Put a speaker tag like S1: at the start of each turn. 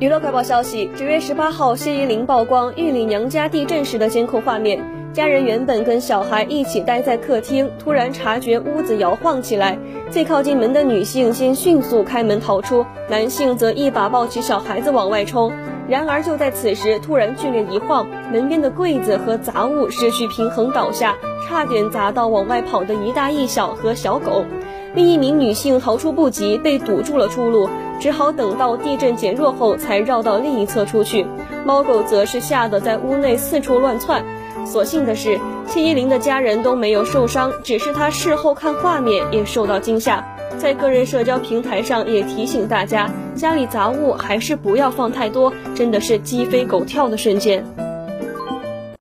S1: 娱乐快报消息：九月十八号，谢依霖曝光玉里娘家地震时的监控画面。家人原本跟小孩一起待在客厅，突然察觉屋子摇晃起来，最靠近门的女性先迅速开门逃出，男性则一把抱起小孩子往外冲。然而就在此时，突然剧烈一晃，门边的柜子和杂物失去平衡倒下，差点砸到往外跑的一大一小和小狗。另一名女性逃出不及，被堵住了出路，只好等到地震减弱后才绕到另一侧出去。猫狗则是吓得在屋内四处乱窜。所幸的是，谢依霖的家人都没有受伤，只是他事后看画面也受到惊吓。在个人社交平台上也提醒大家，家里杂物还是不要放太多，真的是鸡飞狗跳的瞬间。